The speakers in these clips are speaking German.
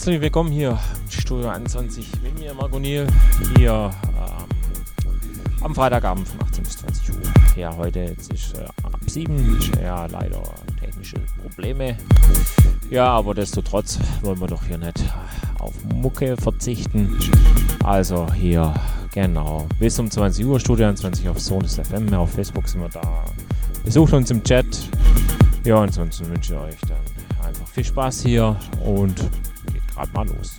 Herzlich willkommen hier im Studio 21 mit mir, Marco Niel, hier ähm, am Freitagabend von 18 bis 20 Uhr. Ja, heute jetzt ist äh, ab 7, ja, leider technische Probleme. Ja, aber destotrotz wollen wir doch hier nicht auf Mucke verzichten. Also hier, genau, bis um 20 Uhr, Studio 21 auf Sonus FM, auf Facebook sind wir da. Besucht uns im Chat. Ja, ansonsten wünsche ich euch dann einfach viel Spaß hier und gerade mal los.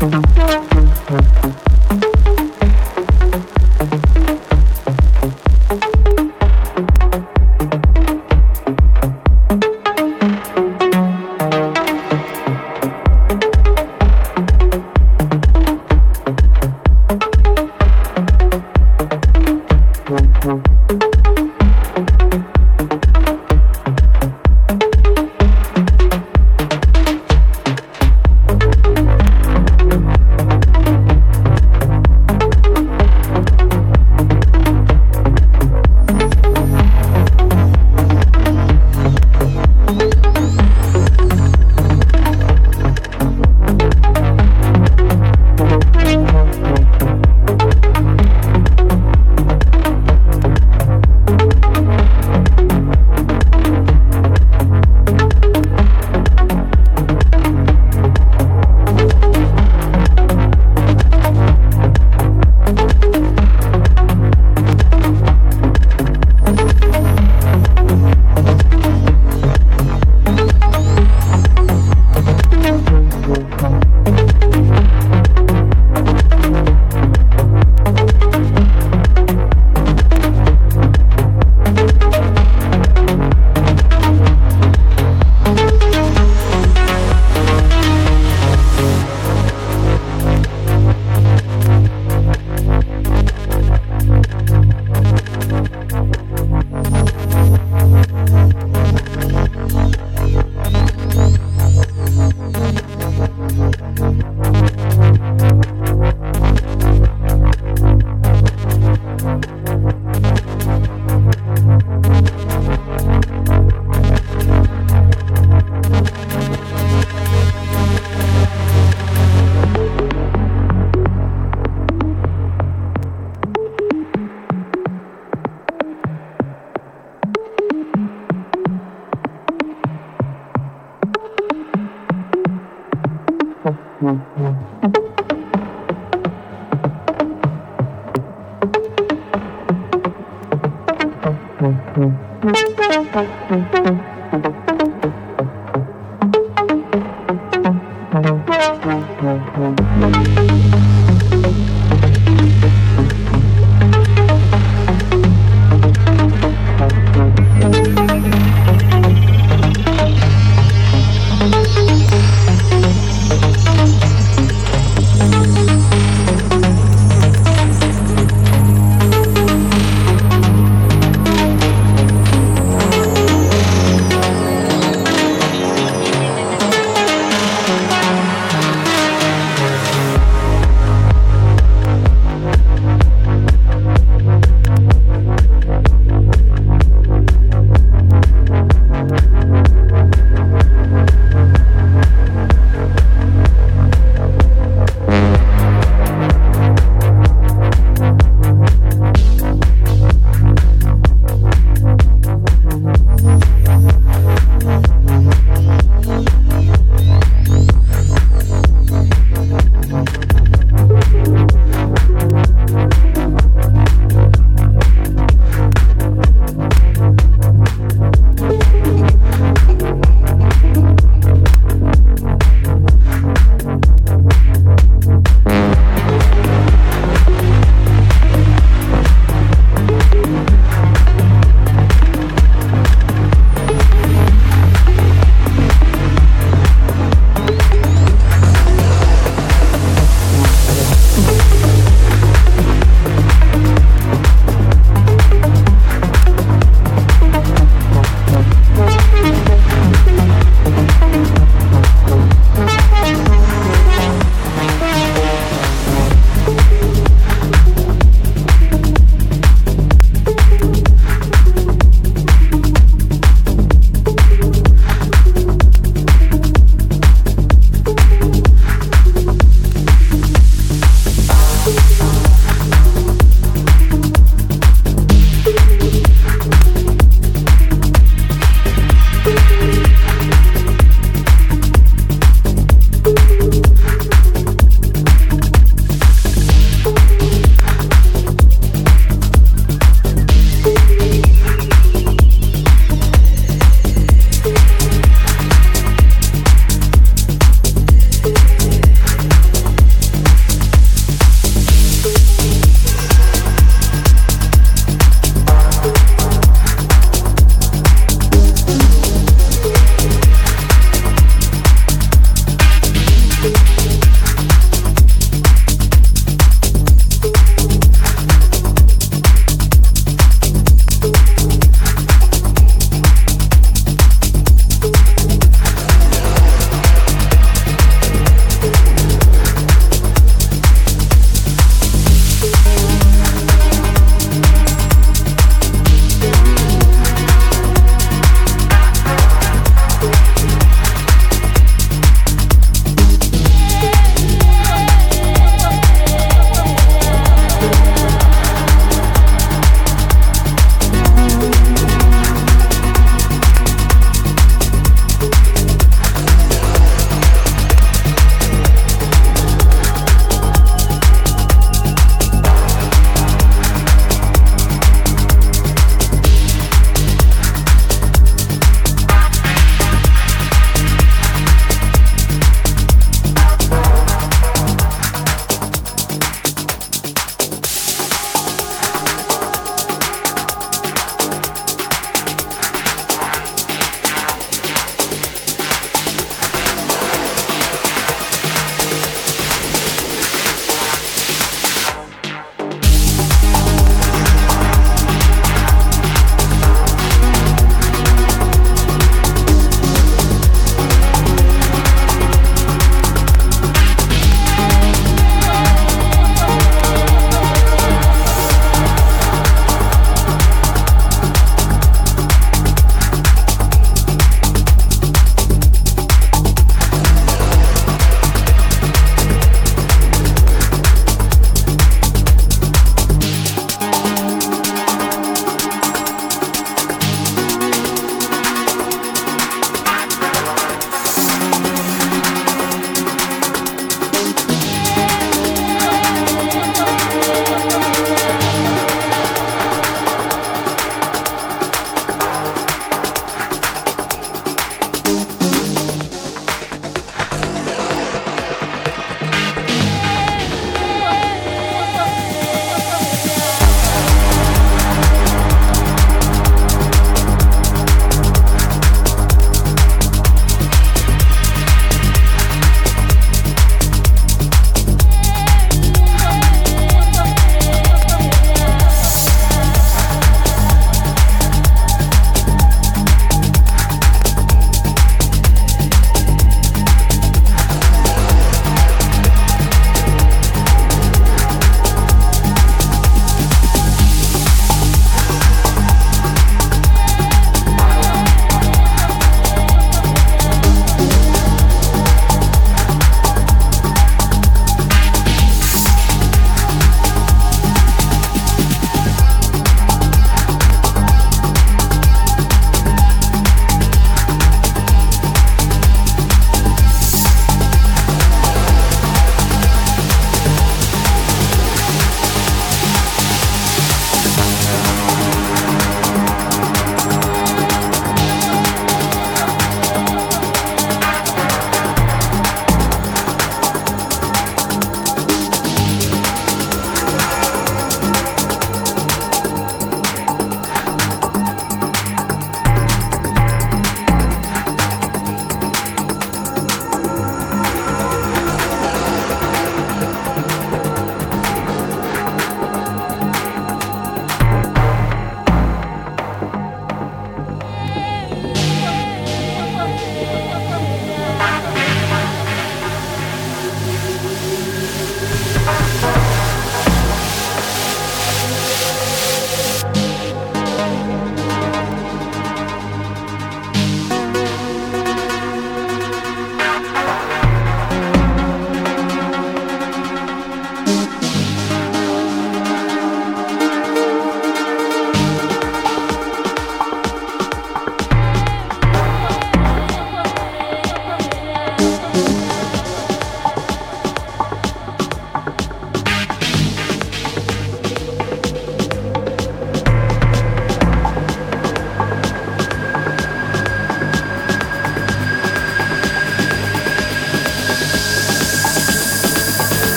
Mm-hmm.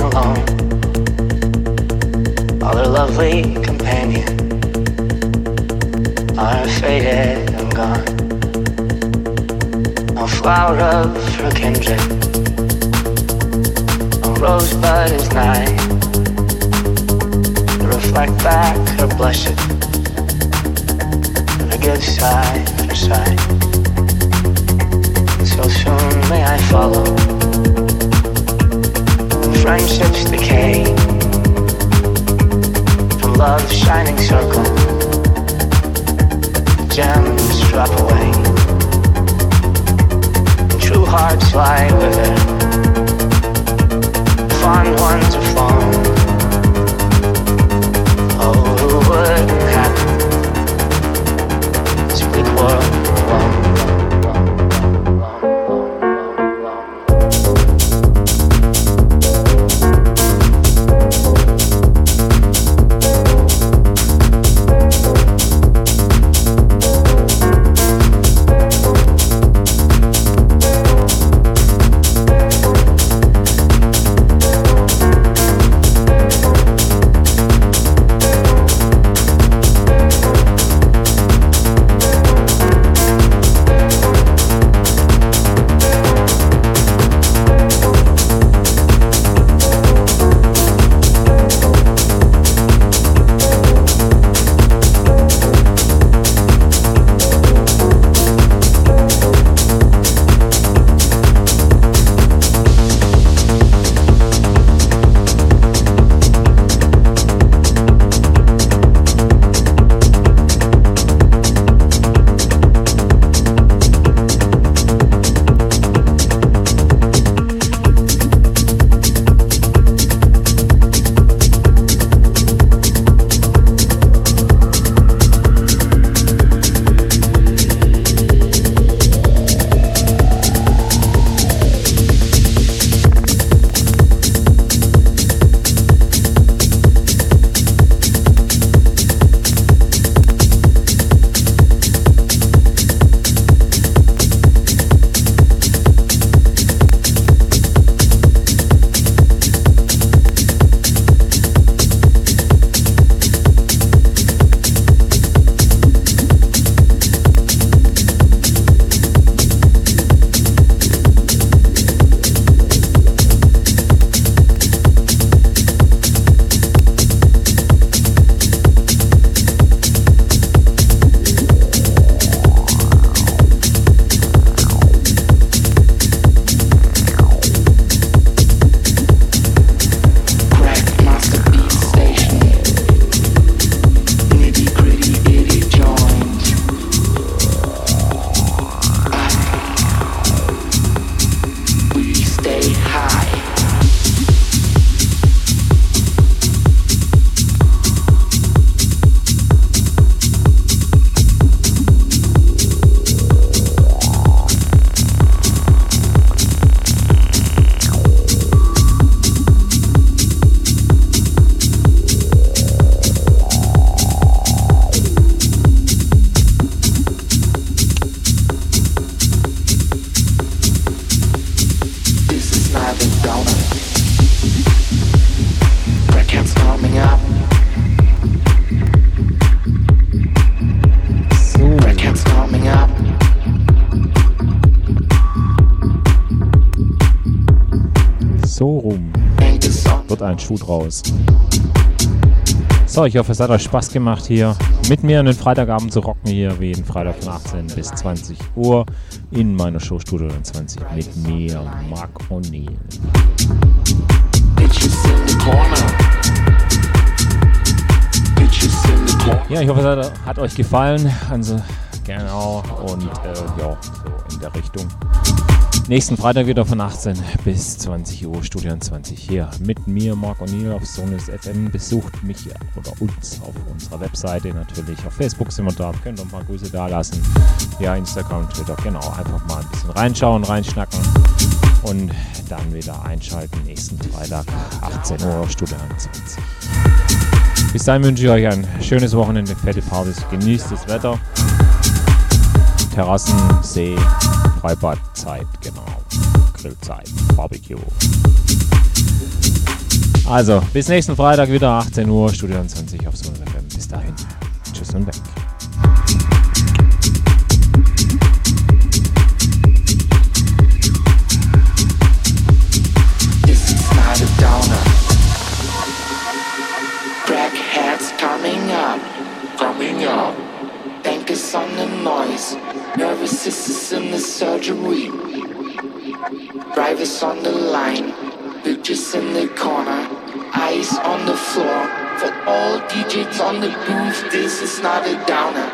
Alone, all Other lovely companions are faded and gone. No flower of her kindred, no rosebud is nigh to reflect back her blushes and her give sigh for sigh. So soon may I follow friendships decay from love's shining circle gems drop away. True hearts lie wither fond ones are flown oh who would Schuh draus. So, ich hoffe, es hat euch Spaß gemacht hier mit mir einen Freitagabend zu rocken hier, wie jeden Freitag von 18 bis 20 Uhr in meiner Show Studio 20 mit mir, Mark O'Neill. Ja, ich hoffe, es hat, hat euch gefallen. Also, genau. Und äh, ja, so in der Richtung. Nächsten Freitag wieder von 18 bis 20 Uhr, Studio 20 hier mit mir, Marc O'Neill auf Sonus FM. Besucht mich oder uns auf unserer Webseite natürlich. Auf Facebook sind wir da, könnt ihr ein paar Grüße da lassen. Ja, Instagram, Twitter, genau. Einfach mal ein bisschen reinschauen, reinschnacken und dann wieder einschalten. Nächsten Freitag, 18 Uhr, Studio 20. Bis dahin wünsche ich euch ein schönes Wochenende, fette Partys, genießt das Wetter. Terrassen, See, Freibadzeit, genau. Grillzeit, Barbecue. Also, bis nächsten Freitag wieder 18 Uhr, Studio 20 auf Sonne FM. Bis dahin. Tschüss und weg. coming up, coming up. Think it's on the noise. Nervous sisters in the surgery. Drivers on the line. Bitches in the corner. Eyes on the floor. For all DJs on the booth, this is not a downer.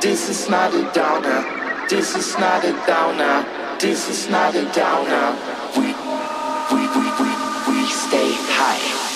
This is not a downer. This is not a downer. This is not a downer. We, we, we, we, we stay high.